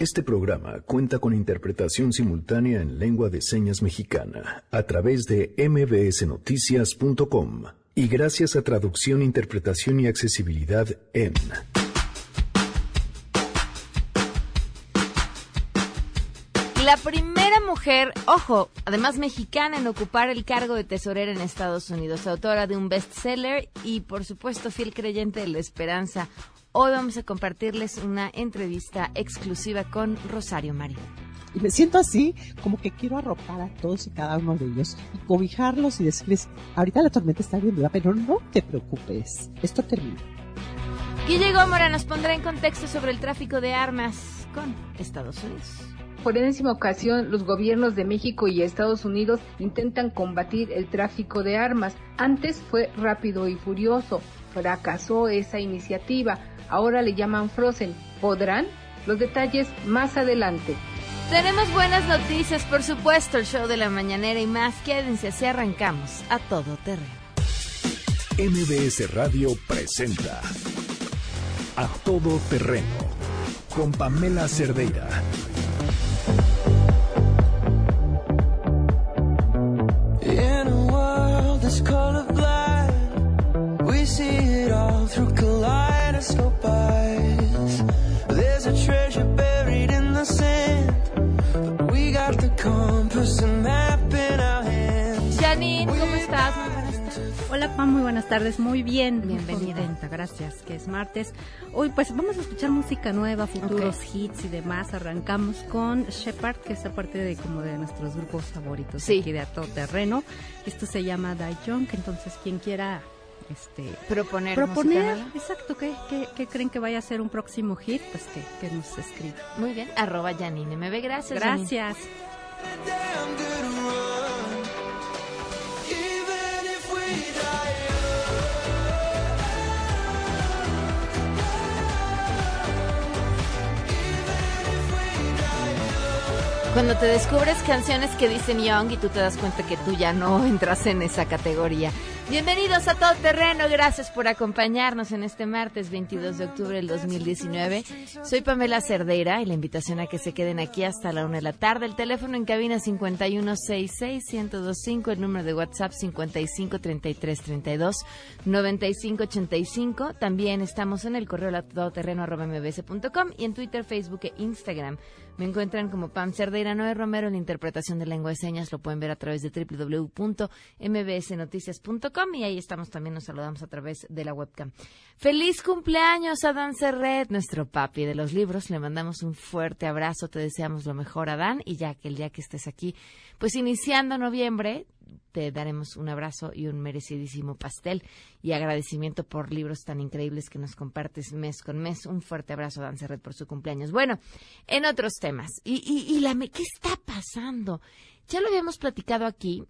Este programa cuenta con interpretación simultánea en lengua de señas mexicana a través de mbsnoticias.com y gracias a traducción, interpretación y accesibilidad en La primera mujer, ojo, además mexicana en ocupar el cargo de tesorera en Estados Unidos, autora de un bestseller y por supuesto fiel creyente de la esperanza. Hoy vamos a compartirles una entrevista exclusiva con Rosario María. Y me siento así, como que quiero arropar a todos y cada uno de ellos y cobijarlos y decirles, ahorita la tormenta está bien dura, pero no te preocupes, esto termina. Guille Gómora nos pondrá en contexto sobre el tráfico de armas con Estados Unidos. Por enésima ocasión, los gobiernos de México y Estados Unidos intentan combatir el tráfico de armas. Antes fue rápido y furioso. Fracasó esa iniciativa. Ahora le llaman Frozen. ¿Podrán? Los detalles más adelante. Tenemos buenas noticias, por supuesto, el show de la mañanera y más. Quédense así arrancamos a todo terreno. MBS Radio presenta A Todo Terreno con Pamela Cerdeira. In a world that's colorblind, we see it all through kaleidoscope eyes. There's a treasure buried in the sand, but we got the compass and map in our hands. Janine, ¿cómo estás? Hola Pam, muy buenas tardes, muy bien. Bienvenida. Contenta, gracias, que es martes. Hoy pues vamos a escuchar música nueva, futuros Ok. hits y demás. Arrancamos con Shepard, que es aparte de como de nuestros grupos favoritos Sí. aquí de A Todo Terreno. Esto se llama Die Young, entonces quien quiera este Proponer, proponer, exacto, ¿qué, qué, qué creen que vaya a ser un próximo hit? Pues que, que nos escriba. Muy bien, arroba Janine MB. Gracias, Janine. Gracias. Damn Cuando te descubres canciones que dicen Young y tú te das cuenta que tú ya no entras en esa categoría. Bienvenidos a Todo Terreno, gracias por acompañarnos en este martes 22 de octubre del 2019. Soy Pamela Cerdeira y la invitación a que se queden aquí hasta la una de la tarde. El teléfono en cabina 5166-1025, el número de WhatsApp 553332-9585. También estamos en el correo todoterreno.mbs.com y en Twitter, Facebook e Instagram. Me encuentran como Pam Cerdeira Noé Romero en la interpretación de lengua de señas. Lo pueden ver a través de www.mbsnoticias.com y ahí estamos también. Nos saludamos a través de la webcam. ¡Feliz cumpleaños a Dan Serret, nuestro papi de los libros! Le mandamos un fuerte abrazo. Te deseamos lo mejor a Dan y ya que el día que estés aquí, pues iniciando noviembre, te daremos un abrazo y un merecidísimo pastel y agradecimiento por libros tan increíbles que nos compartes mes con mes. Un fuerte abrazo a Dan Serret por su cumpleaños. Bueno, en otros temas. ¿Y, y, y la, me- qué está pasando? Ya lo habíamos platicado aquí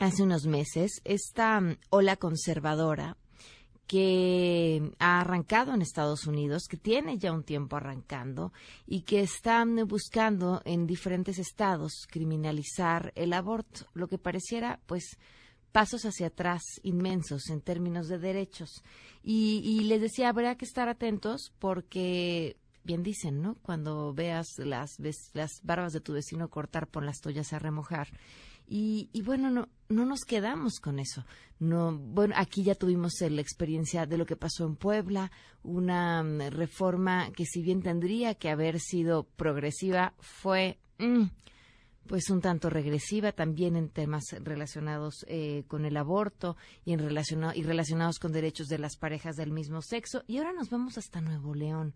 hace unos meses. Esta mm, ola conservadora que ha arrancado en Estados Unidos, que tiene ya un tiempo arrancando y que están buscando en diferentes estados criminalizar el aborto, lo que pareciera pues pasos hacia atrás inmensos en términos de derechos. Y, y les decía, habrá que estar atentos porque bien dicen, ¿no? Cuando veas las, las barbas de tu vecino cortar, pon las tuyas a remojar. Y, y bueno, no, no nos quedamos con eso. No, bueno, aquí ya tuvimos la experiencia de lo que pasó en Puebla, una mm, reforma que si bien tendría que haber sido progresiva, fue mm, pues un tanto regresiva también en temas relacionados eh, con el aborto y, en relaciona- y relacionados con derechos de las parejas del mismo sexo. Y ahora nos vamos hasta Nuevo León.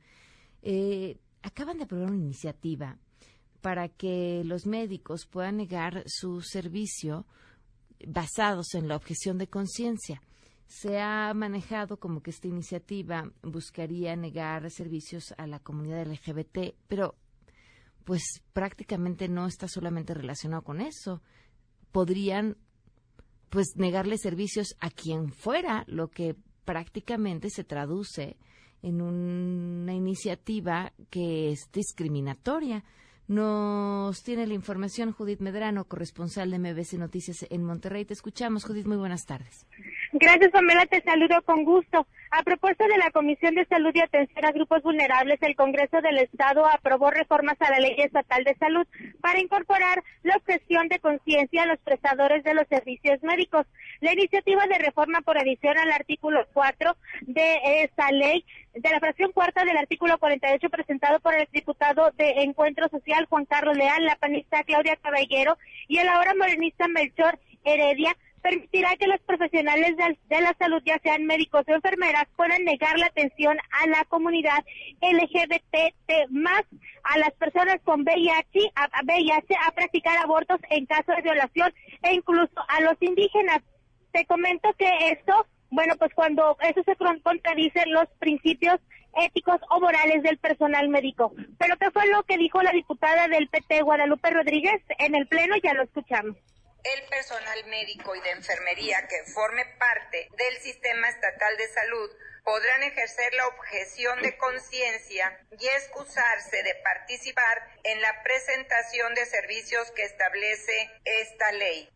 Eh, acaban de aprobar una iniciativa para que los médicos puedan negar su servicio basados en la objeción de conciencia. Se ha manejado como que esta iniciativa buscaría negar servicios a la comunidad LGBT, pero pues prácticamente no está solamente relacionado con eso. Podrían pues negarle servicios a quien fuera, lo que prácticamente se traduce en una iniciativa que es discriminatoria. Nos tiene la información Judith Medrano, corresponsal de MBC Noticias en Monterrey. Te escuchamos, Judith. Muy buenas tardes. Gracias, Pamela. Te saludo con gusto. A propuesta de la Comisión de Salud y Atención a Grupos Vulnerables, el Congreso del Estado aprobó reformas a la Ley Estatal de Salud para incorporar la objeción de conciencia a los prestadores de los servicios médicos. La iniciativa de reforma por adición al artículo 4 de esta ley, de la fracción cuarta del artículo 48 presentado por el diputado de Encuentro Social Juan Carlos Leal, la panista Claudia Caballero y el ahora morenista Melchor Heredia, permitirá que los profesionales de, la salud, ya sean médicos o enfermeras, puedan negar la atención a la comunidad LGBT más a las personas con VIH a, VIH a practicar abortos en caso de violación e incluso a los indígenas. Te comento que esto, bueno, pues cuando eso se contradice los principios éticos o morales del personal médico. Pero ¿qué fue lo que dijo la diputada del PT, Guadalupe Rodríguez, en el Pleno? Ya lo escuchamos el personal médico y de enfermería que forme parte del sistema estatal de salud podrán ejercer la objeción de conciencia y excusarse de participar en la presentación de servicios que establece esta ley.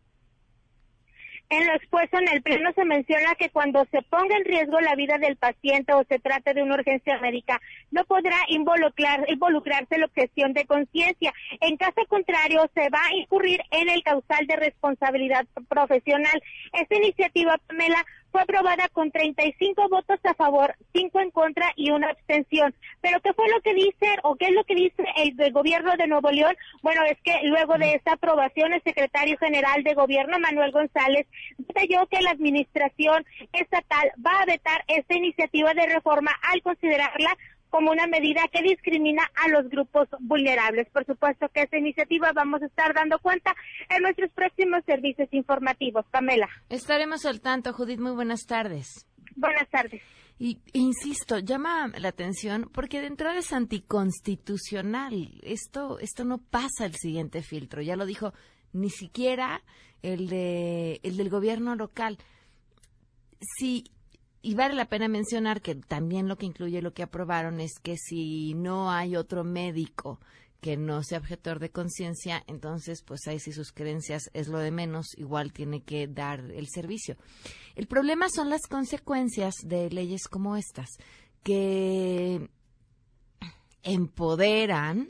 En lo expuesto en el pleno se menciona que cuando se ponga en riesgo la vida del paciente o se trate de una urgencia médica, no podrá involucrar, involucrarse la objeción de conciencia. En caso contrario, se va a incurrir en el causal de responsabilidad profesional. Esta iniciativa, Pamela, fue aprobada con 35 votos a favor, 5 en contra y una abstención. Pero ¿qué fue lo que dice o qué es lo que dice el, gobierno de Nuevo León? Bueno, es que luego de esta aprobación el secretario general de gobierno, Manuel González, detalló que la administración estatal va a vetar esta iniciativa de reforma al considerarla como una medida que discrimina a los grupos vulnerables. Por supuesto que esta iniciativa vamos a estar dando cuenta en nuestros próximos servicios informativos. Pamela. Estaremos al tanto, Judith. Muy buenas tardes. Buenas tardes. Y insisto, llama la atención porque de entrada es anticonstitucional. Esto, esto no pasa el siguiente filtro. Ya lo dijo ni siquiera el de el del gobierno local. Si y vale la pena mencionar que también lo que incluye lo que aprobaron es que si no hay otro médico que no sea objetor de conciencia, entonces pues ahí si sus creencias es lo de menos, igual tiene que dar el servicio. El problema son las consecuencias de leyes como estas, que empoderan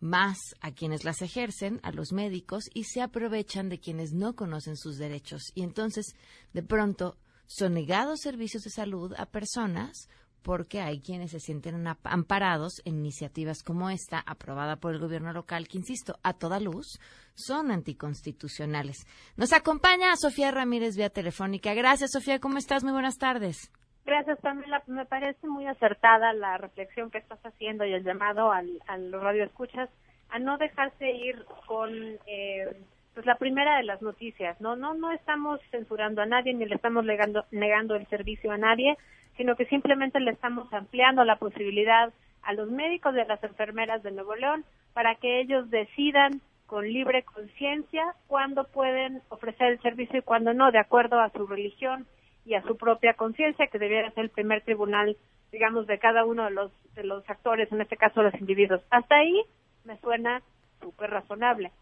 más a quienes las ejercen, a los médicos, y se aprovechan de quienes no conocen sus derechos. Y entonces, de pronto, son negados servicios de salud a personas porque hay quienes se sienten amparados en iniciativas como esta, aprobada por el gobierno local, que, insisto, a toda luz, son anticonstitucionales. Nos acompaña Sofía Ramírez vía telefónica. Gracias, Sofía. ¿Cómo estás? Muy buenas tardes. Gracias, Pamela. Me parece muy acertada la reflexión que estás haciendo y el llamado al, al radio escuchas a no dejarse ir con eh, pues la primera de las noticias, no no no estamos censurando a nadie ni le estamos negando, negando el servicio a nadie, sino que simplemente le estamos ampliando la posibilidad a los médicos y a las enfermeras de Nuevo León para que ellos decidan con libre conciencia cuándo pueden ofrecer el servicio y cuándo no, de acuerdo a su religión y a su propia conciencia, que debiera ser el primer tribunal, digamos, de cada uno de los, de los actores, en este caso los individuos. Hasta ahí me suena súper razonable.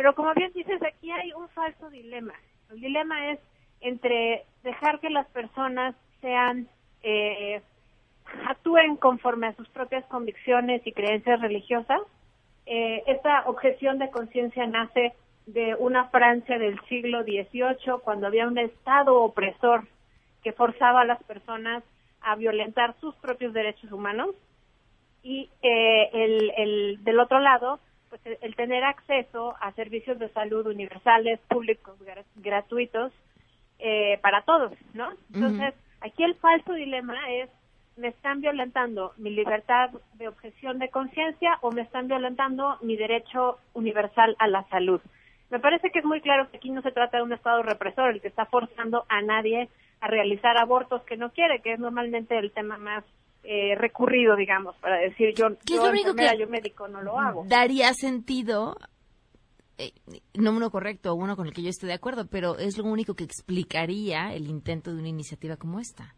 Pero como bien dices, aquí hay un falso dilema. El dilema es entre dejar que las personas sean, eh, actúen conforme a sus propias convicciones y creencias religiosas. Eh, esta objeción de conciencia nace de una Francia del siglo XVIII, cuando había un Estado opresor que forzaba a las personas a violentar sus propios derechos humanos. Y eh, el, el, del otro lado, pues el, tener acceso a servicios de salud universales, públicos, gratuitos eh, para todos, ¿no? Entonces, aquí el falso dilema es, ¿me están violentando mi libertad de objeción de conciencia o me están violentando mi derecho universal a la salud? Me parece que es muy claro que aquí no se trata de un Estado represor, el que está forzando a nadie a realizar abortos que no quiere, que es normalmente el tema más eh, recurrido, digamos, para decir yo, yo, yo médico no lo hago. Daría sentido, eh, no uno correcto, uno con el que yo esté de acuerdo, pero es lo único que explicaría el intento de una iniciativa como esta.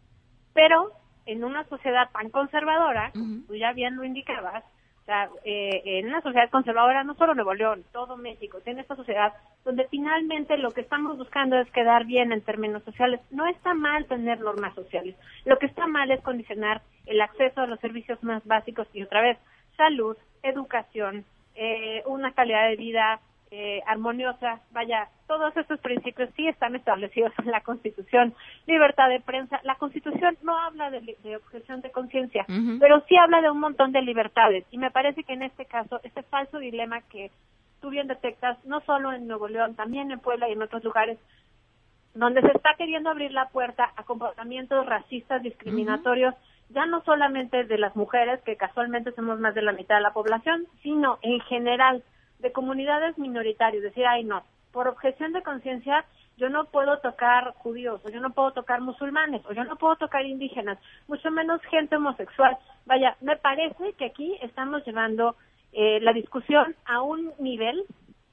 Pero en una sociedad tan conservadora, tú ya bien lo indicabas, O sea, eh, en una sociedad conservadora, no solo Nuevo León, todo México, tiene esta sociedad donde finalmente lo que estamos buscando es quedar bien en términos sociales. No está mal tener normas sociales. Lo que está mal es condicionar el acceso a los servicios más básicos y otra vez, salud, educación, eh, una calidad de vida eh, armoniosa. Vaya, todos estos principios sí están establecidos en la Constitución. Libertad de prensa. La Constitución no habla de, de objeción de conciencia, pero sí habla de un montón de libertades. Y me parece que en este caso, este falso dilema que tú bien detectas, no solo en Nuevo León, también en Puebla y en otros lugares, donde se está queriendo abrir la puerta a comportamientos racistas, discriminatorios, ya no solamente de las mujeres, que casualmente somos más de la mitad de la población, sino en general de comunidades minoritarias, decir, ay no, por objeción de conciencia yo no puedo tocar judíos, o yo no puedo tocar musulmanes, o yo no puedo tocar indígenas, mucho menos gente homosexual. Vaya, me parece que aquí estamos llevando eh, la discusión a un nivel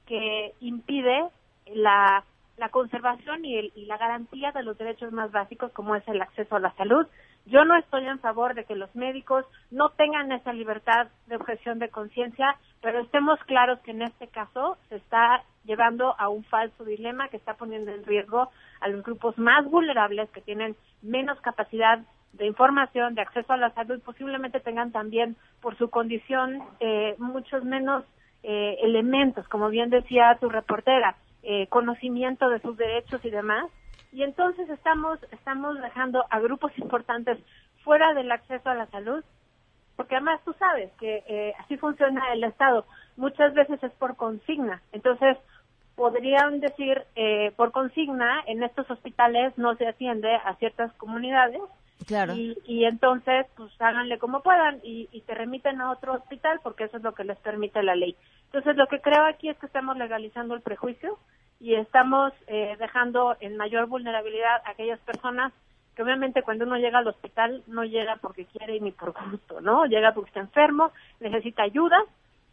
que impide la, la conservación y, el, y la garantía de los derechos más básicos como es el acceso a la salud, yo no estoy en favor de que los médicos no tengan esa libertad de objeción de conciencia, pero estemos claros que en este caso se está llevando a un falso dilema que está poniendo en riesgo a los grupos más vulnerables que tienen menos capacidad de información, de acceso a la salud, posiblemente tengan también por su condición eh, muchos menos eh, elementos, como bien decía tu reportera, eh, conocimiento de sus derechos y demás, y entonces estamos estamos dejando a grupos importantes fuera del acceso a la salud porque además tú sabes que eh, así funciona el Estado. Muchas veces es por consigna. Entonces podrían decir eh, por consigna en estos hospitales no se atiende a ciertas comunidades. Claro. y, y entonces pues háganle como puedan y, y te remiten a otro hospital porque eso es lo que les permite la ley. Entonces lo que creo aquí es que estamos legalizando el prejuicio y estamos eh, dejando en mayor vulnerabilidad a aquellas personas que obviamente cuando uno llega al hospital no llega porque quiere ni por gusto, ¿no? Llega porque está enfermo, necesita ayuda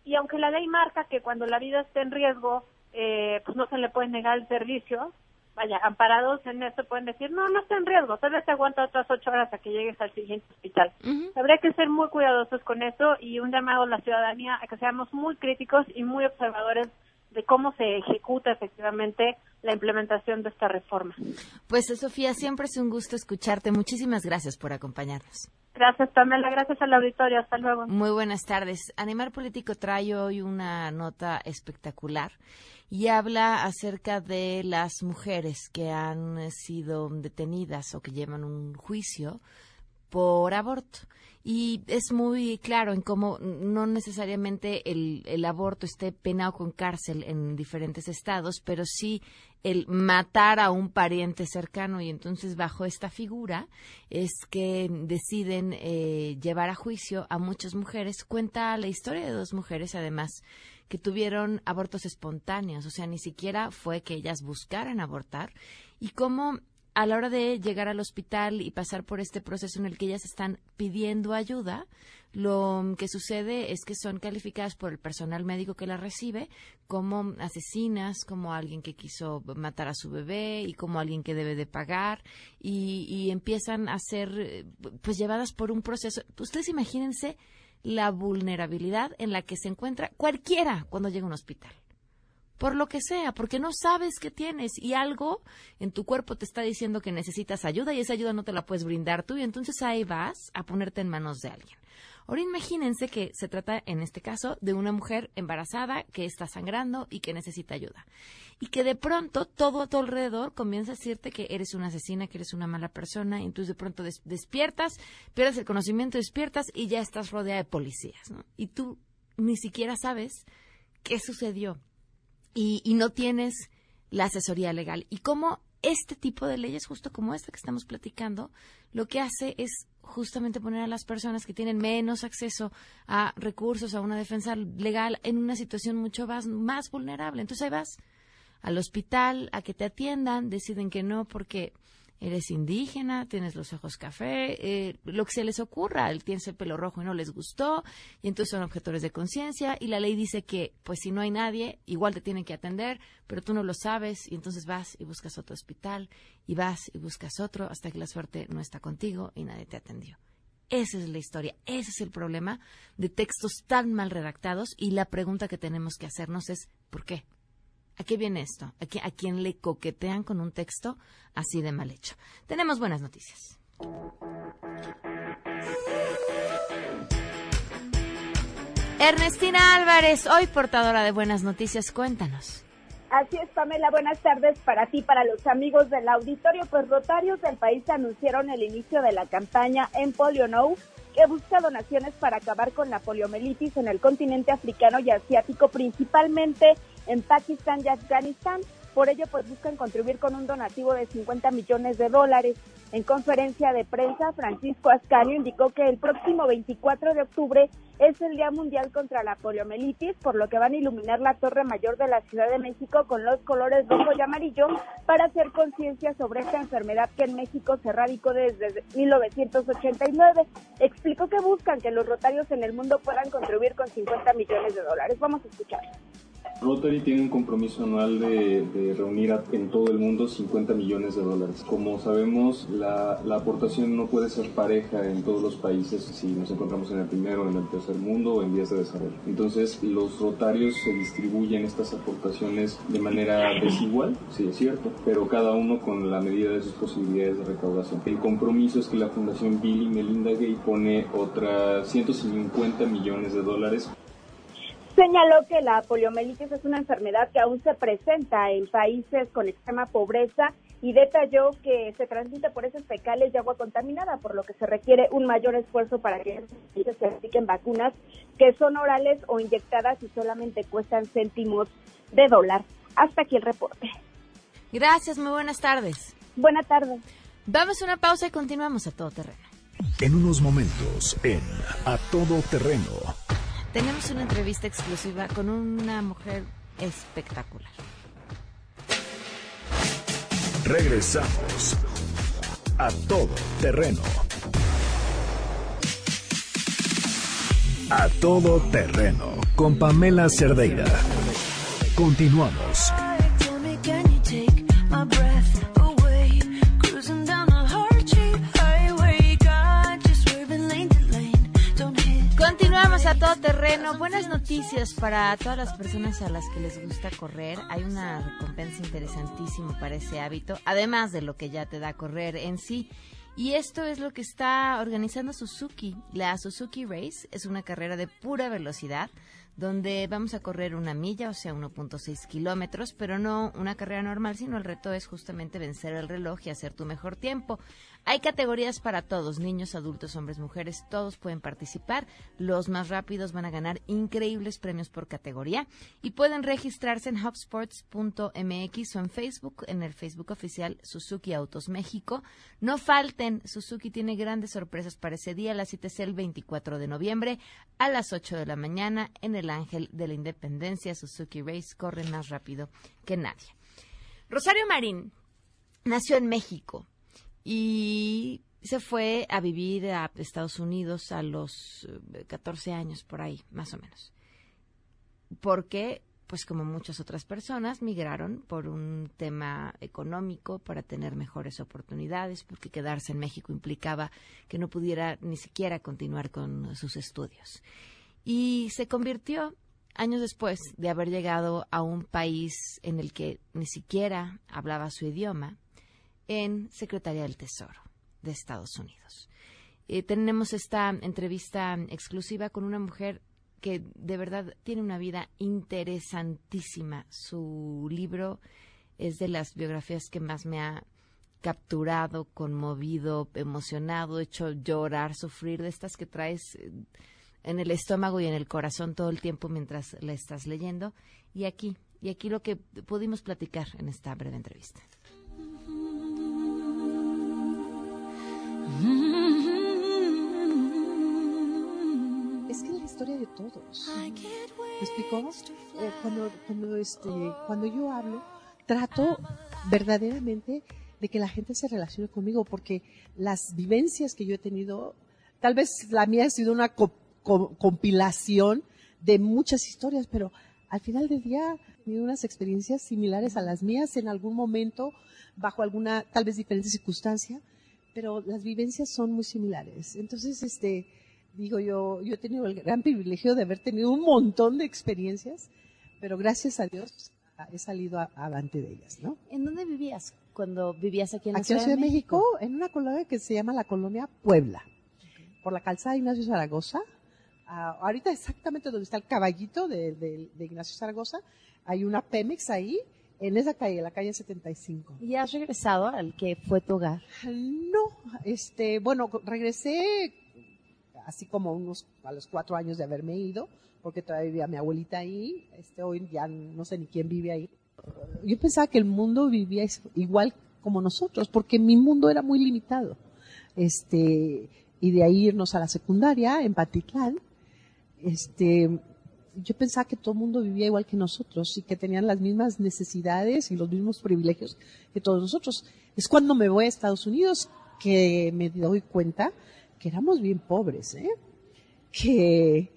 y aunque la ley marca que cuando la vida esté en riesgo, eh, pues no se le puede negar el servicio, vaya, amparados en esto pueden decir, no, no está en riesgo, tal vez te aguanta otras ocho horas a que llegues al siguiente hospital. Habría que ser muy cuidadosos con eso y un llamado a la ciudadanía a que seamos muy críticos y muy observadores de cómo se ejecuta efectivamente la implementación de esta reforma. Pues Sofía, siempre es un gusto escucharte. Muchísimas gracias por acompañarnos. Gracias, Pamela. Gracias al auditorio. Hasta luego. Muy buenas tardes. Animar Político trae hoy una nota espectacular y habla acerca de las mujeres que han sido detenidas o que llevan un juicio por aborto. Y es muy claro en cómo no necesariamente el, el aborto esté penado con cárcel en diferentes estados, pero sí el matar a un pariente cercano y entonces bajo esta figura es que deciden eh, llevar a juicio a muchas mujeres. Cuenta la historia de dos mujeres además que tuvieron abortos espontáneos, o sea, ni siquiera fue que ellas buscaran abortar y cómo a la hora de llegar al hospital y pasar por este proceso en el que ellas están pidiendo ayuda, lo que sucede es que son calificadas por el personal médico que las recibe como asesinas, como alguien que quiso matar a su bebé y como alguien que debe de pagar y, y empiezan a ser eh, pues llevadas por un proceso. Ustedes imagínense la vulnerabilidad en la que se encuentra cualquiera cuando llega a un hospital por lo que sea, porque no sabes qué tienes y algo en tu cuerpo te está diciendo que necesitas ayuda y esa ayuda no te la puedes brindar tú y entonces ahí vas a ponerte en manos de alguien. Ahora imagínense que se trata en este caso de una mujer embarazada que está sangrando y que necesita ayuda. Y que de pronto todo a tu alrededor comienza a decirte que eres una asesina, que eres una mala persona, y entonces de pronto des- despiertas, pierdes el conocimiento, despiertas y ya estás rodeada de policías, ¿no? Y tú ni siquiera sabes qué sucedió y, y no tienes la asesoría legal. Y cómo este tipo de leyes, justo como esta que estamos platicando, lo que hace es justamente poner a las personas que tienen menos acceso a recursos, a una defensa legal, en una situación mucho más, más vulnerable. Entonces ahí vas al hospital a que te atiendan, deciden que no porque eres indígena, tienes los ojos café, eh, lo que se les ocurra, él tiene el pelo rojo y no les gustó, y entonces son objetores de conciencia, y la ley dice que, pues si no hay nadie, igual te tienen que atender, pero tú no lo sabes, y entonces vas y buscas otro hospital, y vas y buscas otro, hasta que la suerte no está contigo y nadie te atendió. Esa es la historia, ese es el problema de textos tan mal redactados y la pregunta que tenemos que hacernos es ¿por qué? ¿A qué viene esto? ¿A, a quién le coquetean con un texto así de mal hecho? Tenemos buenas noticias. Ernestina Álvarez, hoy portadora de buenas noticias, cuéntanos. Así es, Pamela. Buenas tardes para ti, para los amigos del auditorio. Pues Rotarios del país anunciaron el inicio de la campaña en Polio No, que busca donaciones para acabar con la poliomielitis en el continente africano y asiático, principalmente en Pakistán y Afganistán. Por ello, pues buscan contribuir con un donativo de 50 millones de dólares. En conferencia de prensa, Francisco Ascanio indicó que el próximo 24 de octubre es el Día Mundial contra la Poliomielitis, por lo que van a iluminar la Torre Mayor de la Ciudad de México con los colores rojo y amarillo para hacer conciencia sobre esta enfermedad que en México se radicó desde 1989. Explicó que buscan que los rotarios en el mundo puedan contribuir con 50 millones de dólares. Vamos a escuchar. Rotary tiene un compromiso anual de, de reunir en todo el mundo 50 millones de dólares. Como sabemos, la, la aportación no puede ser pareja en todos los países si nos encontramos en el primero, en el tercer mundo o en vías de desarrollo. Entonces, los rotarios se distribuyen estas aportaciones de manera desigual, sí es cierto, pero cada uno con la medida de sus posibilidades de recaudación. El compromiso es que la Fundación Bill y Melinda Gates pone otras 150 millones de dólares Señaló que la poliomielitis es una enfermedad que aún se presenta en países con extrema pobreza y detalló que se transmite por heces fecales y agua contaminada, por lo que se requiere un mayor esfuerzo para que se apliquen vacunas que son orales o inyectadas y solamente cuestan céntimos de dólar. Hasta aquí el reporte. Gracias, muy buenas tardes. Buena tarde. Vamos a una pausa y continuamos a todo terreno. En unos momentos, en A Todo Terreno, Tenemos una entrevista exclusiva con una mujer espectacular. regresamos. A Todo Terreno. A Todo Terreno, con Pamela Cerdeira. Continuamos. Todo terreno. Buenas noticias para todas las personas a las que les gusta correr. Hay una recompensa interesantísima para ese hábito, además de lo que ya te da correr en sí. Y esto es lo que está organizando Suzuki. La Suzuki Race es una carrera de pura velocidad donde vamos a correr una milla, o sea, 1.6 kilómetros, pero no una carrera normal, sino el reto es justamente vencer el reloj y hacer tu mejor tiempo. Hay categorías para todos, niños, adultos, hombres, mujeres, todos pueden participar. Los más rápidos van a ganar increíbles premios por categoría y pueden registrarse en hubsports.mx o en Facebook, en el Facebook oficial Suzuki Autos México. No falten, Suzuki tiene grandes sorpresas para ese día. La cita es el 24 de noviembre a las 8 de la mañana en el Ángel de la Independencia. Suzuki Race corre más rápido que nadie. Rosario Marín nació en México y se fue a vivir a Estados Unidos a los eh, 14 años, por ahí, más o menos. Porque, pues como muchas otras personas, migraron por un tema económico, para tener mejores oportunidades, porque quedarse en México implicaba que no pudiera ni siquiera continuar con sus estudios. Y se convirtió, años después de haber llegado a un país en el que ni siquiera hablaba su idioma, en Secretaría del Tesoro de Estados Unidos. Eh, tenemos esta entrevista exclusiva con una mujer que de verdad tiene una vida interesantísima. Su libro es de las biografías que más me ha capturado, conmovido, emocionado, hecho llorar, sufrir, de estas que traes eh, en el estómago y en el corazón todo el tiempo mientras la estás leyendo. Y aquí, y aquí lo que pudimos platicar en esta breve entrevista. Es que es la historia de todos. ¿Me explicó? Eh, cuando, cuando, este, cuando yo hablo, trato verdaderamente de que la gente se relacione conmigo, porque las vivencias que yo he tenido, tal vez la mía ha sido una co- co- compilación de muchas historias, pero al final del día he tenido unas experiencias similares a las mías en algún momento, bajo alguna tal vez diferente circunstancia, pero las vivencias son muy similares. Entonces, este, digo yo, yo he tenido el gran privilegio de haber tenido un montón de experiencias, pero gracias a Dios he salido a- avante de ellas, ¿no? ¿En dónde vivías cuando vivías aquí en la Aquí en Ciudad, Ciudad de México, en una colonia que se llama la colonia Puebla, por la calzada Ignacio Zaragoza. Ah, ahorita exactamente donde está el caballito de, de- de Ignacio Zaragoza, hay una Pemex ahí, en esa calle, la calle 75. ¿Y has regresado al que fue tu hogar? No, este, bueno, regresé así como unos a los cuatro años de haberme ido, porque todavía vivía mi abuelita ahí. Este, hoy ya no sé ni quién vive ahí. Yo pensaba que el mundo vivía igual como nosotros, porque mi mundo era muy limitado. Este, y de ahí irnos a la secundaria en Patitlán, este, yo pensaba que todo el mundo vivía igual que nosotros y que tenían las mismas necesidades y los mismos privilegios que todos nosotros. Es cuando me voy a Estados Unidos que me doy cuenta que éramos bien pobres, ¿eh? que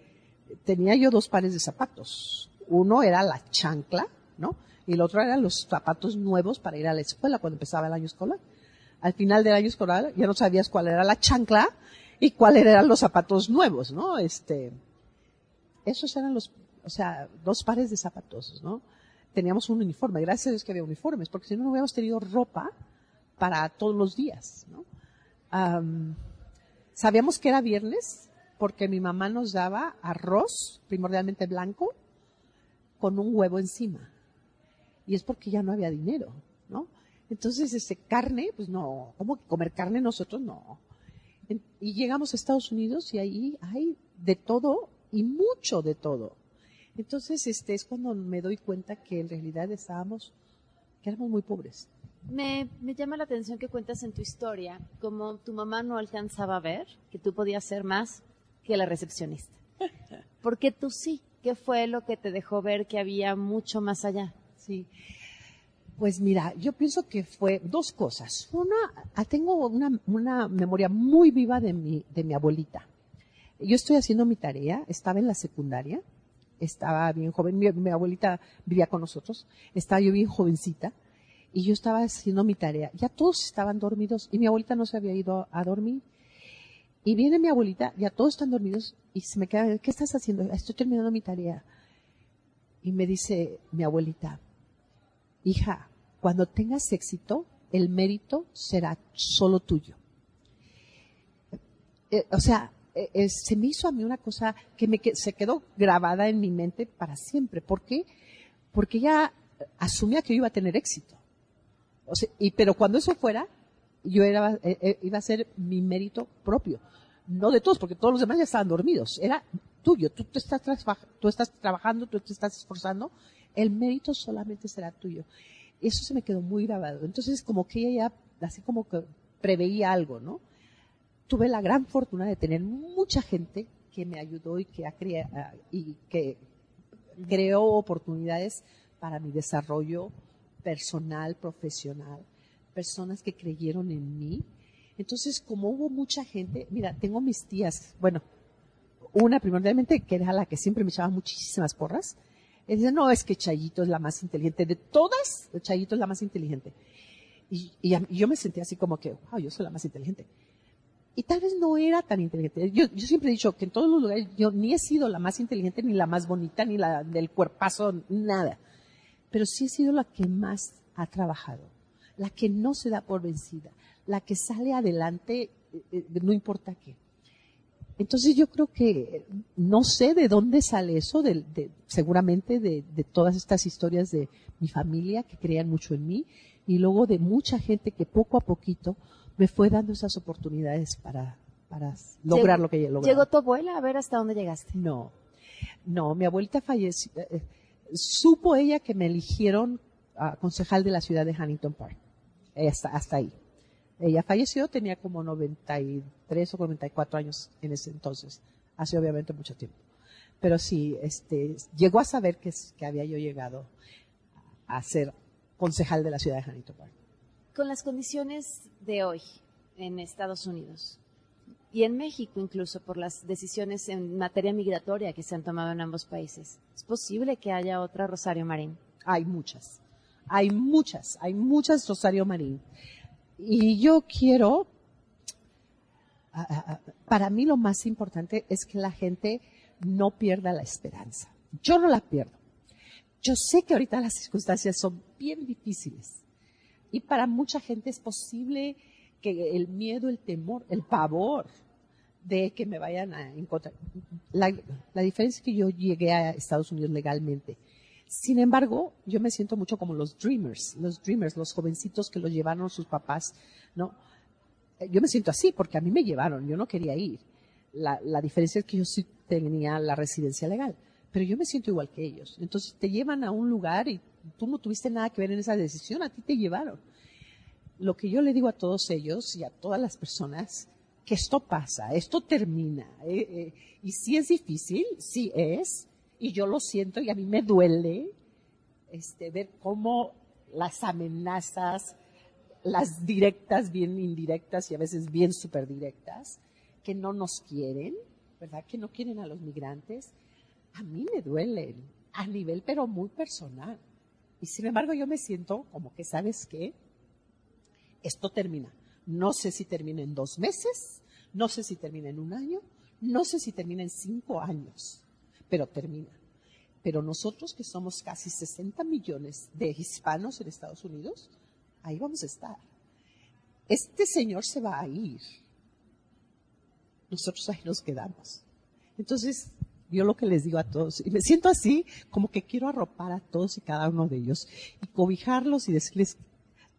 tenía yo dos pares de zapatos. Uno era la chancla, ¿no? Y el otro eran los zapatos nuevos para ir a la escuela cuando empezaba el año escolar. Al final del año escolar ya no sabías cuál era la chancla y cuáles eran los zapatos nuevos, ¿no? Este, esos eran los, o sea, dos pares de zapatos, ¿no? Teníamos un uniforme, gracias a Dios que había uniformes, porque si no, no hubiéramos tenido ropa para todos los días, ¿no? Am, sabíamos que era viernes porque mi mamá nos daba arroz, primordialmente blanco, con un huevo encima. Y es porque ya no había dinero, ¿no? Entonces, este, carne, pues no, ¿cómo comer carne nosotros? No. Y llegamos a Estados Unidos y ahí hay de todo y mucho de todo. Entonces, este, es cuando me doy cuenta que en realidad estábamos, que éramos muy pobres. Me, me llama la atención que cuentas en tu historia como tu mamá no alcanzaba a ver que tú podías ser más que la recepcionista. Porque tú sí. ¿Qué fue lo que te dejó ver que había mucho más allá? Sí. Pues mira, yo pienso que fue dos cosas. Una, ah, tengo una, una memoria muy viva de mi, de mi abuelita. Yo estoy haciendo mi tarea, estaba en la secundaria, estaba bien joven, mi, abuelita vivía con nosotros, estaba yo bien jovencita, y yo estaba haciendo mi tarea. Ya todos estaban dormidos y mi abuelita no se había ido a dormir. Y viene mi abuelita, ya todos están dormidos, y se me queda, ¿qué estás haciendo? Estoy terminando mi tarea. Y me dice mi abuelita, hija, cuando tengas éxito, el mérito será solo tuyo. Eh, o sea, eh, eh, se me hizo a mí una cosa que se quedó grabada en mi mente para siempre. ¿Por qué? Porque ella asumía que yo iba a tener éxito. Y, pero cuando eso fuera, yo era, eh, eh, iba a ser mi mérito propio. No de todos, porque todos los demás ya estaban dormidos. Era tuyo. Tú, te estás, tú estás trabajando, tú te estás esforzando. El mérito solamente será tuyo. Eso se me quedó muy grabado. Entonces, como que ella ya, así como que preveía algo, ¿no? Tuve la gran fortuna de tener mucha gente que me ayudó y que, ha crea- ah, y que creó oportunidades para mi desarrollo personal, profesional, personas que creyeron en mí. Entonces, como hubo mucha gente, mira, tengo mis tías, bueno, una primordialmente que era la que siempre me echaba muchísimas porras, y dice, no, es que Chayito es la más inteligente. De todas, Chayito es la más inteligente. Y, y yo me sentía así como que, wow, yo soy la más inteligente. Y tal vez no era tan inteligente. Yo, yo siempre he dicho que en todos los lugares yo ni he sido la más inteligente, ni la más bonita, ni la del cuerpazo, nada. Pero sí he sido la que más ha trabajado, la que no se da por vencida, la que sale adelante, eh, eh, no importa qué. Entonces yo creo que no sé de dónde sale eso, seguramente de, de todas estas historias de mi familia que creían mucho en mí y luego de mucha gente que poco a poquito me fue dando esas oportunidades para, para lograr Llegó- lo que ella logró. ¿Llegó tu abuela a ver hasta dónde llegaste? No, no, mi abuelita falleció. eh, supo ella que me eligieron ah, concejal de la ciudad de Huntington Park. Eh, Hasta, hasta ahí. Ella falleció, tenía como 93 o 94 años en ese entonces. Hace obviamente mucho tiempo. Pero sí, este, llegó a saber que, que había yo llegado a ser concejal de la ciudad de Huntington Park. Con las condiciones de hoy en Estados Unidos y en México incluso por las decisiones en materia migratoria que se han tomado en ambos países, ¿es posible que haya otra Rosario Marín? Hay muchas. Hay muchas, hay muchas Rosario Marín. Y yo quiero ah, ah, ah, para mí lo más importante es que la gente no pierda la esperanza. Yo no la pierdo. Yo sé que ahorita las circunstancias son bien difíciles y para mucha gente es posible que el miedo, el temor, el pavor de que me vayan a encontrar. La, la diferencia es que yo llegué a Estados Unidos legalmente. Sin embargo, yo me siento mucho como los dreamers, los dreamers, los jovencitos que los llevaron sus papás, ¿no? Yo me siento así porque a mí me llevaron, yo no quería ir. La, la diferencia es que yo sí tenía la residencia legal, pero yo me siento igual que ellos. Entonces te llevan a un lugar y tú no tuviste nada que ver en esa decisión, a ti te llevaron. Lo que yo le digo a todos ellos y a todas las personas, que esto pasa, esto termina. eh, eh, y si es difícil, sí es, y yo lo siento y a mí me duele este, ver cómo las amenazas, las directas, bien indirectas y a veces bien súper directas, que no nos quieren, ¿verdad? Que no quieren a los migrantes, a mí me duelen a nivel pero muy personal. Y sin embargo yo me siento como que, ¿sabes qué? Esto termina. No sé si termina en dos meses, no sé si termina en un año, no sé si termina en cinco años, pero termina. Pero nosotros que somos casi 60 millones de hispanos en Estados Unidos, ahí vamos a estar. Este señor se va a ir. Nosotros ahí nos quedamos. Entonces, yo lo que les digo a todos, y me siento así, como que quiero arropar a todos y cada uno de ellos y cobijarlos y decirles,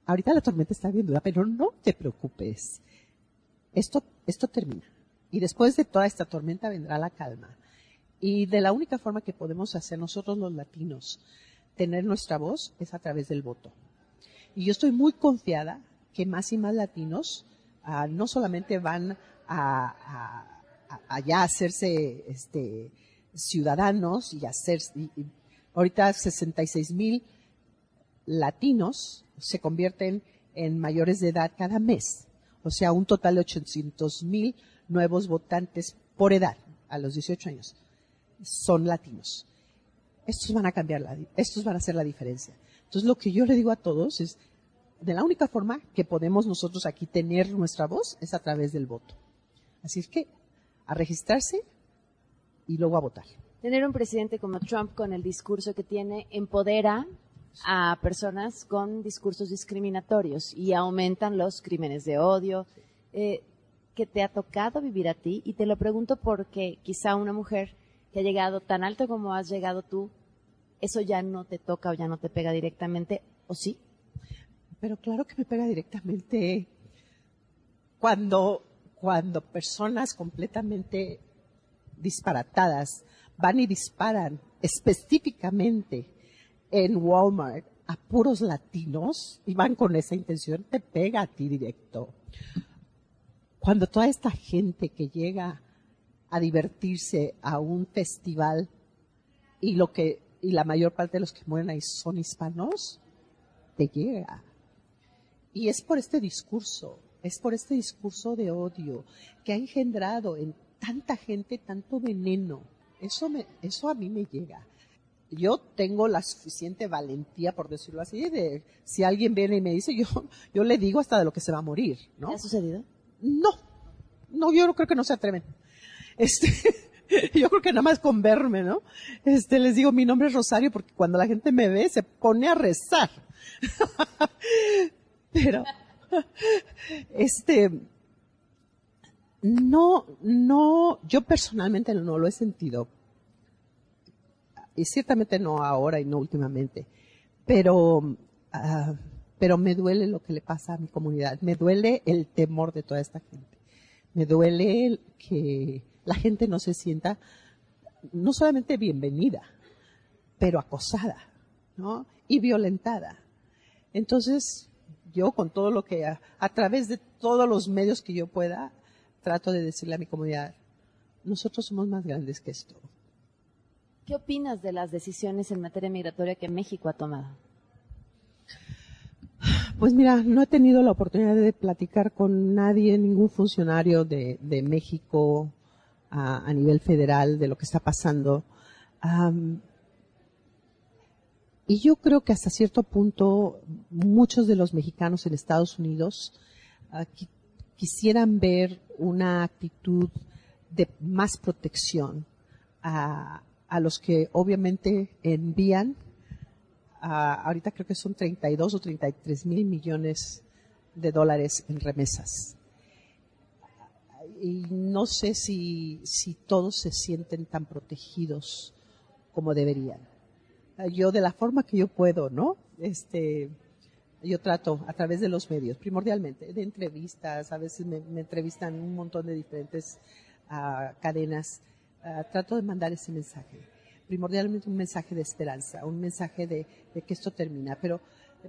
ahorita la tormenta está bien pero no te preocupes. Esto, esto termina. Y después de toda esta tormenta vendrá la calma. Y de la única forma que podemos hacer nosotros los latinos tener nuestra voz es a través del voto. Y yo estoy muy confiada que más y más latinos ah, no solamente van a- allá hacerse este, ciudadanos y hacer, y- y ahorita 66 mil latinos se convierten en mayores de edad cada mes. O sea, un total de 800 mil nuevos votantes por edad a los 18 años son latinos. Estos van a cambiar la, estos van a hacer la diferencia. Entonces, lo que yo le digo a todos es, de la única forma que podemos nosotros aquí tener nuestra voz es a través del voto. Así es que, a registrarse y luego a votar. Tener un presidente como Trump con el discurso que tiene empodera a personas con discursos discriminatorios y aumentan los crímenes de odio. Eh, que te ha tocado vivir a ti? Y te lo pregunto porque quizá una mujer que ha llegado tan alto como has llegado tú, eso ya no te toca o ya no te pega directamente, ¿o sí? Pero claro que me pega directamente cuando, cuando personas completamente disparatadas van y disparan específicamente en Walmart a puros latinos y van con esa intención, te pega a ti directo. Cuando toda esta gente que llega a divertirse a un festival y lo que y la mayor parte de los que mueren ahí son hispanos, te llega. Y es por este discurso, es por este discurso de odio que ha engendrado en tanta gente tanto veneno. Eso, me, eso a mí me llega. Yo tengo la suficiente valentía, por decirlo así, de si alguien viene y me dice, yo, yo le digo hasta de lo que se va a morir, ¿no? ¿Te ha sucedido? No, no, yo creo que no se atreven. Este, yo creo que nada más con verme, ¿no? Este, les digo, mi nombre es Rosario porque cuando la gente me ve se pone a rezar. Pero, este, no, no, yo personalmente no lo he sentido. Y ciertamente no ahora y no últimamente. Pero, ah, pero me duele lo que le pasa a mi comunidad. Me duele el temor de toda esta gente. Me duele el que la gente no se sienta no solamente bienvenida, pero acosada, ¿no? Y violentada. Entonces, yo con todo lo que, a, a través de todos los medios que yo pueda, trato de decirle a mi comunidad, nosotros somos más grandes que esto. ¿Qué opinas de las decisiones en materia migratoria que México ha tomado? Pues mira, no he tenido la oportunidad de platicar con nadie, ningún funcionario de, de México a, a nivel federal de lo que está pasando. Y yo creo que hasta cierto punto muchos de los mexicanos en Estados Unidos ah, qui- quisieran ver una actitud de más protección a, los que obviamente envían, a, ahorita creo que son 32 o 33 mil millones de dólares en remesas. Y no sé si todos se sienten tan protegidos como deberían. Yo de la forma que yo puedo, ¿no? Este, yo trato a través de los medios, primordialmente, de entrevistas, a veces me, me entrevistan un montón de diferentes uh, cadenas, uh, trato de mandar ese mensaje. Primordialmente un mensaje de esperanza, un mensaje de, que esto termina. Pero,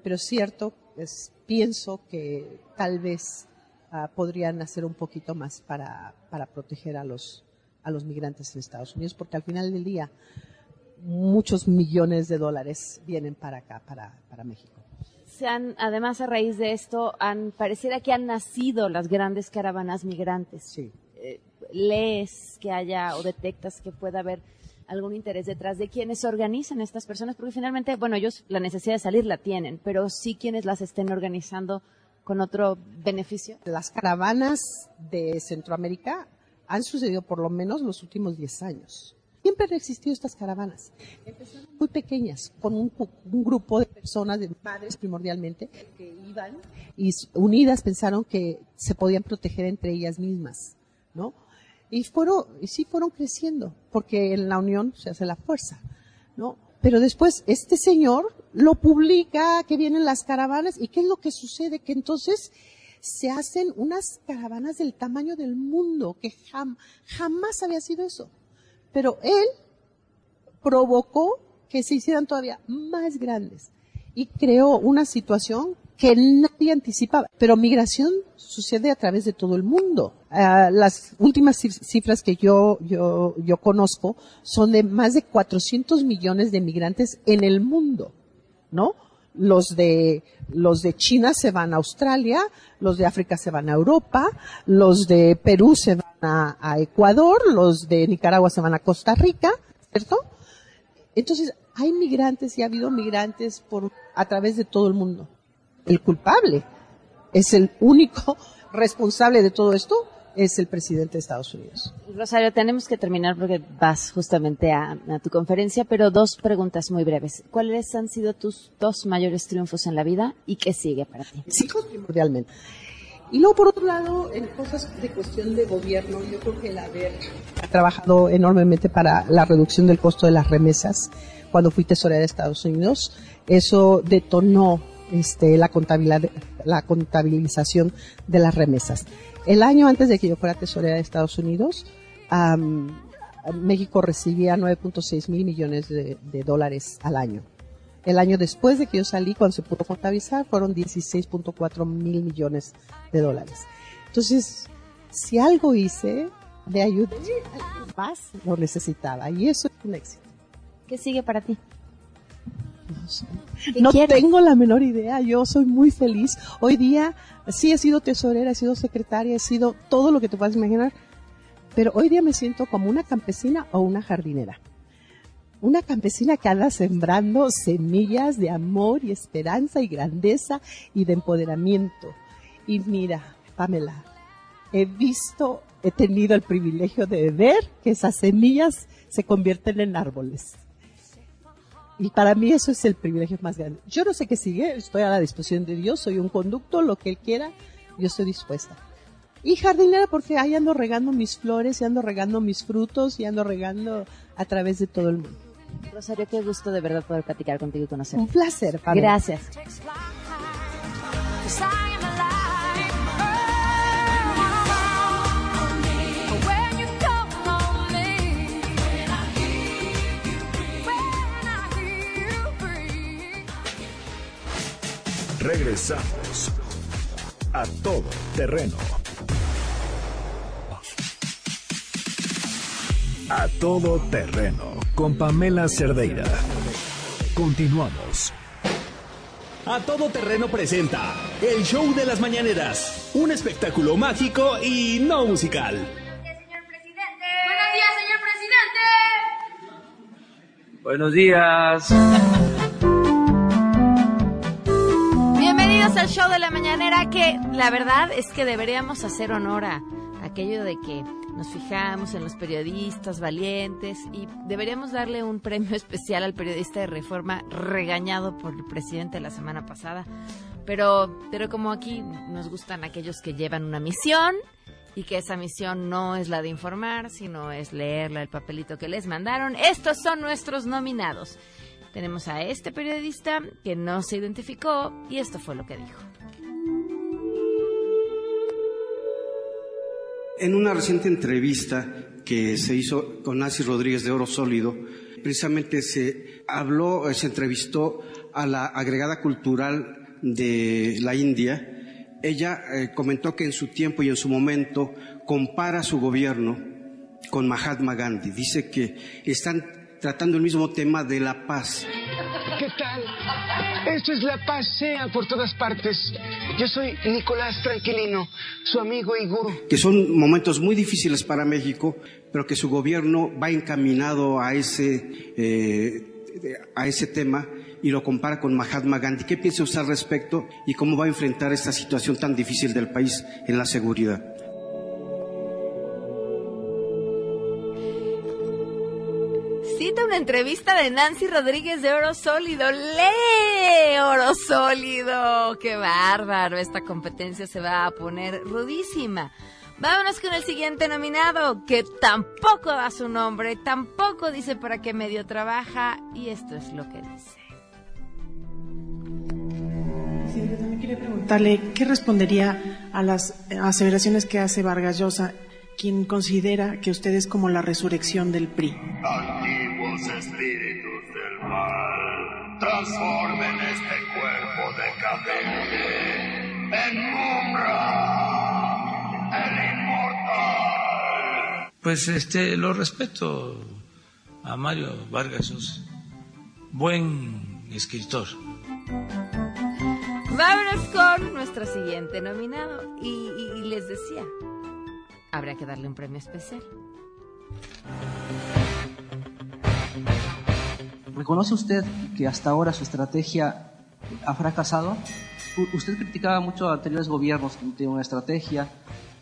pero cierto, es, pienso que tal vez uh, podrían hacer un poquito más para, para proteger a los, a los migrantes en Estados Unidos, porque al final del día muchos millones de dólares vienen para acá, para, para México. Se han, además, a raíz de esto, han, pareciera que han nacido las grandes caravanas migrantes. Sí. Eh, lees que haya o detectas que pueda haber algún interés detrás de quienes organizan estas personas, porque finalmente, bueno, ellos la necesidad de salir la tienen, pero sí quienes las estén organizando con otro beneficio. Las caravanas de Centroamérica han sucedido por lo menos los últimos 10 años. Siempre han existido estas caravanas. Empezaron muy pequeñas, con un, un, grupo de personas, de madres primordialmente, que iban y unidas pensaron que se podían proteger entre ellas mismas, ¿no? Y fueron, y sí fueron creciendo, porque en la unión se hace la fuerza, ¿no? Pero después este señor lo publica, que vienen las caravanas, y ¿qué es lo que sucede? Que entonces se hacen unas caravanas del tamaño del mundo, que jam, jamás había sido eso. Pero él provocó que se hicieran todavía más grandes y creó una situación que nadie anticipaba. Pero migración sucede a través de todo el mundo. Uh, las últimas cifras que yo, yo, yo conozco son de más de 400 millones de migrantes en el mundo, ¿no? Los de, los de China se van a Australia, los de África se van a Europa, los de Perú se van a, Ecuador, los de Nicaragua se van a Costa Rica, ¿cierto? Entonces, hay migrantes y ha habido migrantes por, a través de todo el mundo. El culpable es el único responsable de todo esto, es el presidente de Estados Unidos. Rosario, tenemos que terminar porque vas justamente a, a, tu conferencia, pero dos preguntas muy breves. ¿Cuáles han sido tus dos mayores triunfos en la vida y qué sigue para ti? Mis hijos primordialmente. Y luego, por otro lado, en cosas de cuestión de gobierno, yo creo que el haber trabajado enormemente para la reducción del costo de las remesas cuando fui tesorera de Estados Unidos, eso detonó este, la, la contabilización de las remesas. El año antes de que yo fuera tesorera de Estados Unidos, um, México recibía 9.6 mil millones de, de, dólares al año. El año después de que yo salí, cuando se pudo contabilizar, fueron 16.4 mil millones de dólares. Entonces, si algo hice de ayuda, más lo necesitaba. Y eso es un éxito. ¿Qué sigue para ti? No, sé. no tengo la menor idea. Yo soy muy feliz. Hoy día sí he sido tesorera, he sido secretaria, he sido todo lo que te puedas imaginar. Pero hoy día me siento como una campesina o una jardinera. Una campesina que anda sembrando semillas de amor y esperanza y grandeza y de empoderamiento. Y mira, Pamela, he visto, he tenido el privilegio de ver que esas semillas se convierten en árboles. Y para mí eso es el privilegio más grande. Yo no sé qué sigue, estoy a la disposición de Dios, soy un conducto, lo que Él quiera, yo estoy dispuesta. Y jardinera porque ahí ando regando mis flores, y ando regando mis frutos, y ando regando a través de todo el mundo. Rosario, qué gusto de verdad poder platicar contigo y conocerte. Un placer, Pablo. Gracias. Regresamos a todo terreno. A todo terreno con Pamela Cerdeira. Continuamos. A todo terreno presenta el show de las mañaneras, un espectáculo mágico y no musical. Buenos días. Bienvenidos Bienvenidos al show de la mañanera que la verdad es que deberíamos hacer honor a aquello de que nos fijamos en los periodistas valientes y deberíamos darle un premio especial al periodista de Reforma regañado por el presidente la semana pasada. Pero, pero como aquí nos gustan aquellos que llevan una misión y que esa misión no es la de informar, sino es leerla el papelito que les mandaron, estos son nuestros nominados. Tenemos a este periodista que no se identificó y esto fue lo que dijo. En una reciente entrevista que se hizo con Nancy Rodríguez de Oro Sólido, precisamente se habló, se entrevistó a la agregada cultural de la India. Ella eh, comentó que en su tiempo y en su momento compara su gobierno con Mahatma Gandhi. Dice que están tratando el mismo tema de la paz. ¿Qué tal? Esto es La Paz Sea por todas partes. Yo soy Nicolás Tranquilino, su amigo y gurú. Que son momentos muy difíciles para México, pero que su gobierno va encaminado a ese, eh, a ese tema y lo compara con Mahatma Gandhi. ¿Qué piensa usted al respecto y cómo va a enfrentar esta situación tan difícil del país en la seguridad? Una entrevista de Nancy Rodríguez de Oro Sólido. ¡Lee, Oro Sólido! ¡Qué bárbaro! Esta competencia se va a poner rudísima. Vámonos con el siguiente nominado, que tampoco da su nombre, tampoco dice para qué medio trabaja, y esto es lo que dice. Sí, yo también quería preguntarle qué respondería a las aseveraciones que hace Vargas Llosa, quien considera que usted es como la resurrección del PRI. Antiguos espíritus del mal, transformen este cuerpo decadente en Umbra, el inmortal. Pues este lo respeto a Mario Vargas Llosa, buen escritor. Vámonos con nuestro siguiente nominado. Y, y- y les decía, habrá que darle un premio especial. ¿Reconoce usted que hasta ahora su estrategia ha fracasado? U- Usted criticaba mucho a anteriores gobiernos que no tenían una estrategia,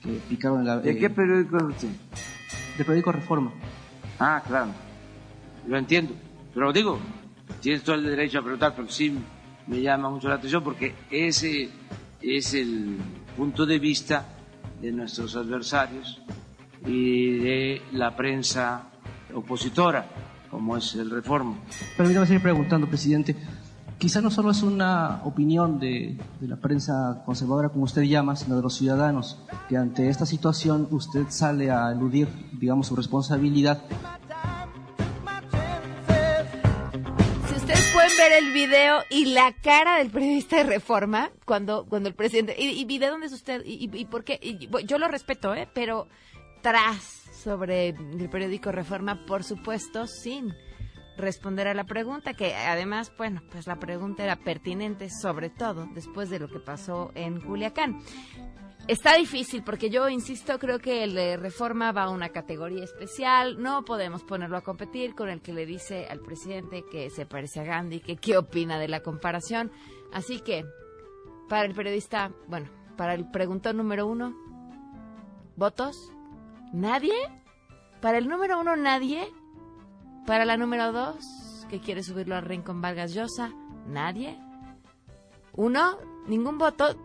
que picaron en la... ¿De eh, qué periódico es usted? De periódico Reforma. Ah, claro. Lo entiendo. Pero digo, tienes todo el derecho a preguntar, pero sí me llama mucho la atención porque ese es el punto de vista de nuestros adversarios y de la prensa opositora, como es el Reforma. Permítame seguir preguntando, presidente. Quizá no solo es una opinión de, de la prensa conservadora, como usted llama, sino de los ciudadanos, que ante esta situación usted sale a eludir, digamos, su responsabilidad. Ver el video y la cara del periodista de Reforma cuando, cuando el presidente... ¿Y, y de dónde es usted? ¿Y, y- por qué? Yo lo respeto, ¿eh? Pero tras sobre el periódico Reforma, por supuesto, sin responder a la pregunta, que además, bueno, pues la pregunta era pertinente, sobre todo después de lo que pasó en Culiacán. Está difícil porque yo insisto, creo que el de reforma va a una categoría especial. No podemos ponerlo a competir con el que le dice al presidente que se parece a Gandhi, que qué opina de la comparación. Así que, para el periodista, bueno, para el preguntón número uno, ¿votos? ¿Nadie? Para el número uno, nadie. Para la número dos, que quiere subirlo al ring con Vargas Llosa, nadie. Uno, ningún voto.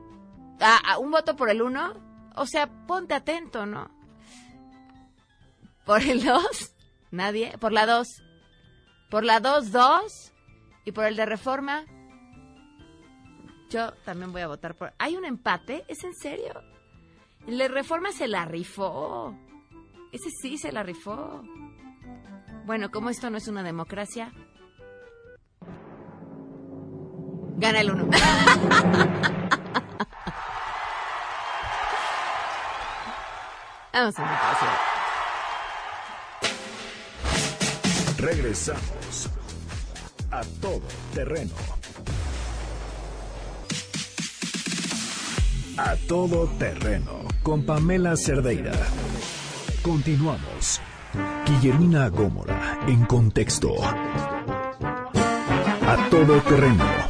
Ah, un voto por el uno. O sea, ponte atento, ¿no? Por el dos, nadie. Por la dos. Por la dos, dos. Y por el de reforma, yo también voy a votar por. ¿Hay un empate? ¿Es en serio? El de reforma se la rifó. Ese sí se la rifó. Bueno, como esto no es una democracia, gana el uno. Regresamos a todo terreno. A todo terreno con Pamela Cerdeira. Continuamos. Guillermina Gómora en contexto. A todo terreno.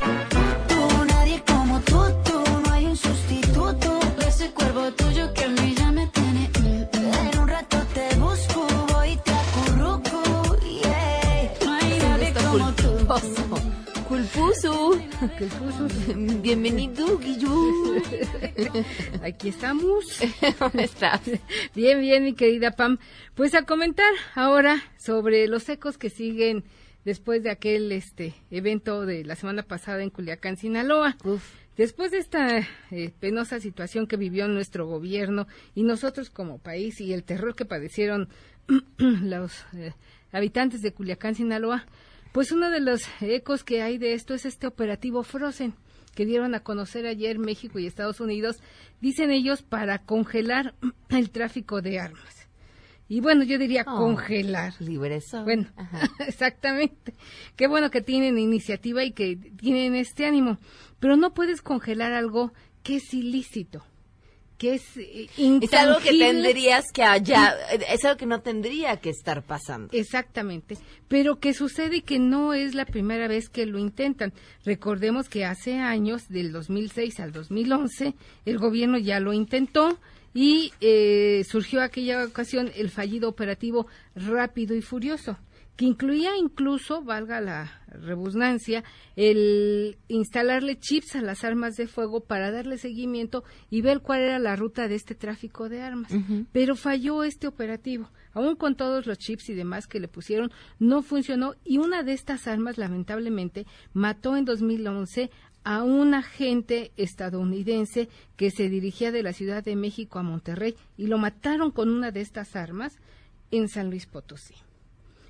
Culpuso. Bienvenido, Guillu. Aquí estamos. ¿Cómo estás? Bien, bien, mi querida Pam. Pues a comentar ahora sobre los ecos que siguen después de aquel este evento de la semana pasada en Culiacán, Sinaloa. Después de esta eh, penosa situación que vivió nuestro gobierno y nosotros como país y el terror que padecieron los eh, habitantes de Culiacán, Sinaloa, pues uno de los ecos que hay de esto es este operativo Frozen que dieron a conocer ayer México y Estados Unidos, dicen ellos, para congelar el tráfico de armas. Y bueno, yo diría Oh, congelar. Libreza. Bueno, exactamente. Qué bueno que tienen iniciativa y que tienen este ánimo. Pero no puedes congelar algo que es ilícito, que es eh, Es algo que intangible. tendrías que allá, es algo que no tendría que estar pasando. Exactamente, pero que sucede que no es la primera vez que lo intentan. Recordemos que hace años, del 2006 al 2011, el gobierno ya lo intentó y eh, surgió aquella ocasión el fallido operativo Rápido y Furioso, que incluía incluso, valga la rebusnancia, el instalarle chips a las armas de fuego para darle seguimiento y ver cuál era la ruta de este tráfico de armas. Pero falló este operativo. Aún con todos los chips y demás que le pusieron, no funcionó y una de estas armas, lamentablemente, mató en 2011 a un agente estadounidense que se dirigía de la Ciudad de México a Monterrey y lo mataron con una de estas armas en San Luis Potosí.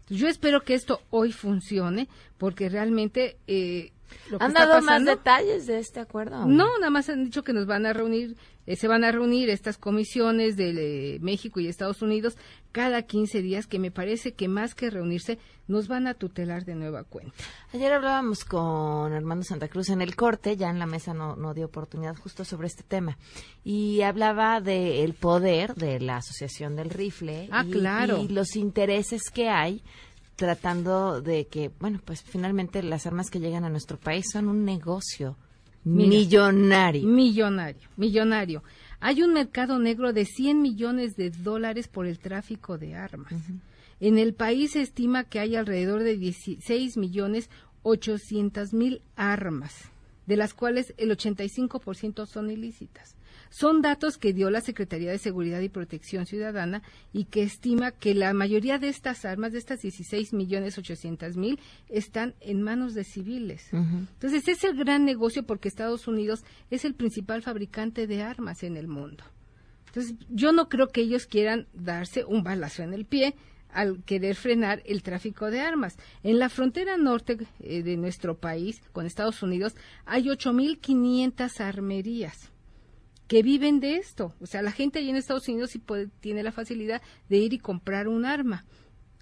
Yo espero que esto hoy funcione porque realmente eh, lo que ¿Han está dado más detalles de este acuerdo? no, nada más han dicho que nos van a reunir, eh, se van a reunir estas comisiones de eh, México y Estados Unidos cada 15 días, que me parece que más que reunirse, nos van a tutelar de nueva cuenta. Ayer hablábamos con Armando Santa Cruz en el corte, ya en la mesa no, no dio oportunidad justo sobre este tema, y hablaba del poder de la Asociación del Rifle Ah, y, claro. y los intereses que hay tratando de que, bueno, pues finalmente las armas que llegan a nuestro país son un negocio Mira, millonario. Millonario, millonario. Hay un mercado negro de 100 millones de dólares por el tráfico de armas. En el país se estima que hay alrededor de 16 millones 800 mil armas, de las cuales el 85% son ilícitas. Son datos que dio la Secretaría de Seguridad y Protección Ciudadana y que estima que la mayoría de estas armas, de estas 16 millones 800 mil, están en manos de civiles. Entonces, es el gran negocio porque Estados Unidos es el principal fabricante de armas en el mundo. Entonces, yo no creo que ellos quieran darse un balazo en el pie al querer frenar el tráfico de armas. En la frontera norte eh, de nuestro país, con Estados Unidos, hay 8.500 armerías que viven de esto. O sea, la gente allí en Estados Unidos sí puede- tiene la facilidad de ir y comprar un arma.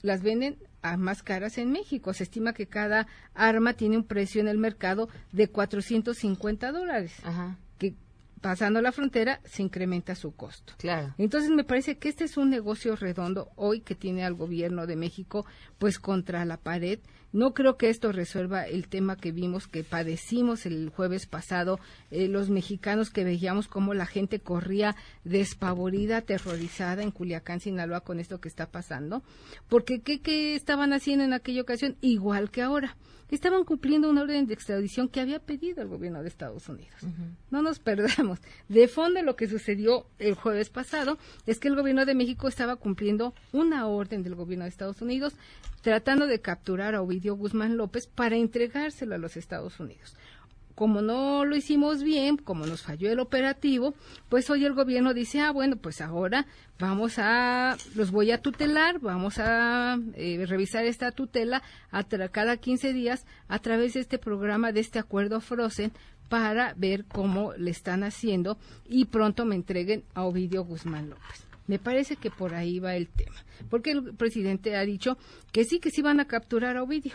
Las venden a más caras en México. Se estima que cada arma tiene un precio en el mercado de 450 dólares. Que pasando la frontera se incrementa su costo. Claro. Entonces me parece que este es un negocio redondo hoy que tiene al gobierno de México pues contra la pared. No creo que esto resuelva el tema que vimos, que padecimos el jueves pasado, eh, los mexicanos que veíamos cómo la gente corría despavorida, aterrorizada en Culiacán, Sinaloa, con esto que está pasando. Porque ¿qué, qué estaban haciendo en aquella ocasión? Igual que ahora. Estaban cumpliendo una orden de extradición que había pedido el gobierno de Estados Unidos. No nos perdamos. De fondo lo que sucedió el jueves pasado es que el gobierno de México estaba cumpliendo una orden del gobierno de Estados Unidos tratando de capturar a Ovidio Guzmán López para entregárselo a los Estados Unidos. Como no lo hicimos bien, como nos falló el operativo, pues hoy el gobierno dice, ah, bueno, pues ahora vamos a, los voy a tutelar, vamos a eh, revisar esta tutela a cada 15 días a través de este programa, de este acuerdo Frozen, para ver cómo le están haciendo y pronto me entreguen a Ovidio Guzmán López. Me parece que por ahí va el tema, porque el presidente ha dicho que sí, que sí van a capturar a Ovidio,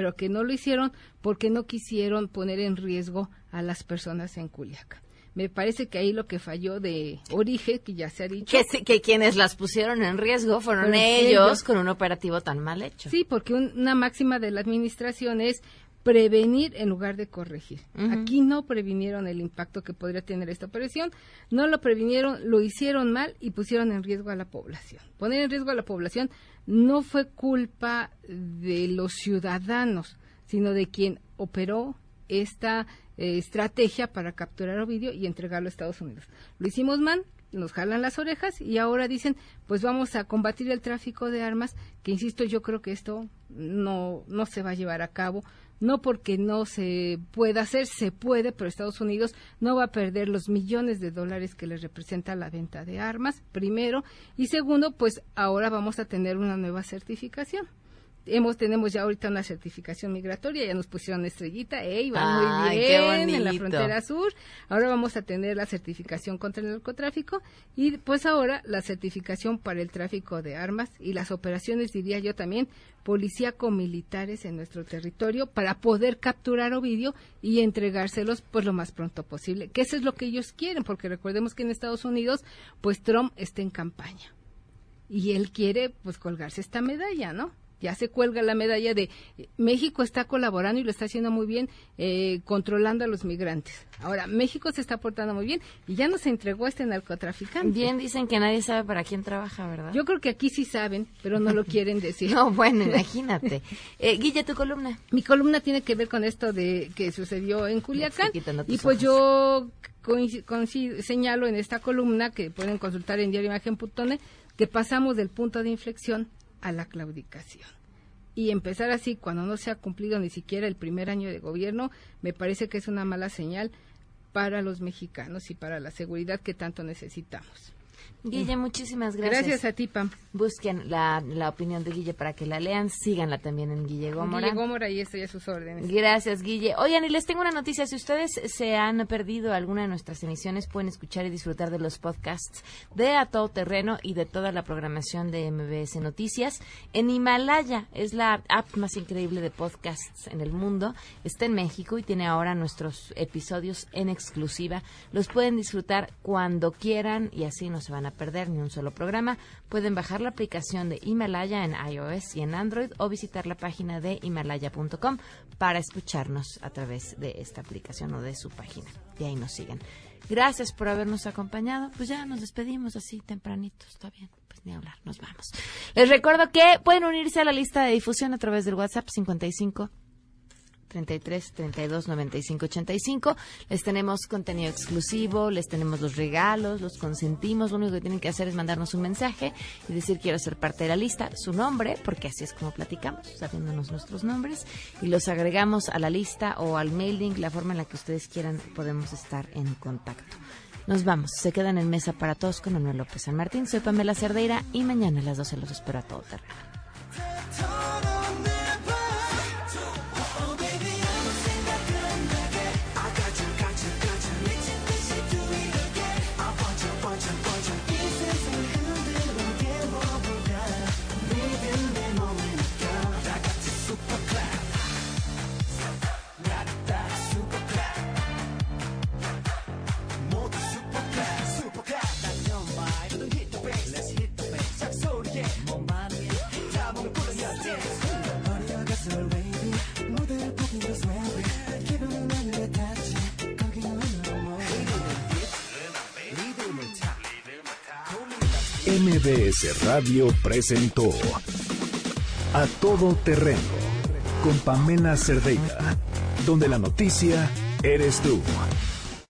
pero que no lo hicieron porque no quisieron poner en riesgo a las personas en Culiacán. Me parece que ahí lo que falló de origen, que ya se ha dicho. Que, quienes las pusieron en riesgo fueron Fueron ellos, ellos. con un operativo tan mal hecho. Sí, porque un- una máxima de la administración es prevenir en lugar de corregir. Aquí no previnieron el impacto que podría tener esta operación, no lo previnieron, lo hicieron mal y pusieron en riesgo a la población. Poner en riesgo a la población no fue culpa de los ciudadanos, sino de quien operó esta eh, estrategia para capturar Ovidio y entregarlo a Estados Unidos. Lo hicimos mal, nos jalan las orejas y ahora dicen, pues vamos a combatir el tráfico de armas, que insisto, yo creo que esto no, no se va a llevar a cabo, no porque no se pueda hacer, se puede, pero Estados Unidos no va a perder los millones de dólares que les representa la venta de armas, primero, y segundo, pues ahora vamos a tener una nueva certificación hemos tenemos ya ahorita una certificación migratoria, ya nos pusieron estrellita, ey, va muy bien en la frontera sur. Ahora vamos a tener la certificación contra el narcotráfico y pues ahora la certificación para el tráfico de armas y las operaciones, diría yo también, policíaco-militares en nuestro territorio para poder capturar Ovidio y entregárselos pues lo más pronto posible, que eso es lo que ellos quieren, porque recordemos que en Estados Unidos pues Trump está en campaña y él quiere pues colgarse esta medalla, ¿no? Ya se cuelga la medalla de México está colaborando y lo está haciendo muy bien eh, controlando a los migrantes. Ahora, México se está portando muy bien y ya nos entregó a este narcotraficante. Bien, dicen que nadie sabe para quién trabaja, ¿verdad? Yo creo que aquí sí saben, pero no lo quieren decir. no, bueno, imagínate. Eh, Guille, tu columna. Mi columna tiene que ver con esto de que sucedió en Culiacán. Y pues yo señalo en esta columna que pueden consultar en diarioimagen.net que pasamos del punto de inflexión a la claudicación. Y empezar así cuando no se ha cumplido ni siquiera el primer año de gobierno, me parece que es una mala señal para los mexicanos y para la seguridad que tanto necesitamos. Guille, muchísimas gracias. Gracias a ti, Pam. Busquen la, la, opinión de Guille para que la lean. Síganla también en Guille Gómora. Guille Gómora y estoy a sus órdenes. Gracias, Guille. Oigan, y les tengo una noticia. Si ustedes se han perdido alguna de nuestras emisiones, pueden escuchar y disfrutar de los podcasts de A Todo Terreno y de toda la programación de MBS Noticias. En Himalaya es la app más increíble de podcasts en el mundo. Está en México y tiene ahora nuestros episodios en exclusiva. Los pueden disfrutar cuando quieran y así no van a perder ni un solo programa, pueden bajar la aplicación de Himalaya en iOS y en Android o visitar la página de himalaya.com para escucharnos a través de esta aplicación o de su página. Y ahí nos siguen. Gracias por habernos acompañado. Pues ya nos despedimos así tempranito, está bien. Pues ni hablar, nos vamos. Les recuerdo que pueden unirse a la lista de difusión a través del WhatsApp 55 33 32 95 85. Les tenemos contenido exclusivo, les tenemos los regalos, los consentimos. Lo único que tienen que hacer es mandarnos un mensaje y decir quiero ser parte de la lista, su nombre, porque así es como platicamos, sabiéndonos nuestros nombres, y los agregamos a la lista o al mailing, la forma en la que ustedes quieran, podemos estar en contacto. Nos vamos, se quedan en mesa para todos con Manuel López San Martín. Soy Pamela Cerdeira y mañana a las 12 los espero a todo terreno. MBS Radio presentó A Todo Terreno con Pamela Cerdeira, donde la noticia eres tú.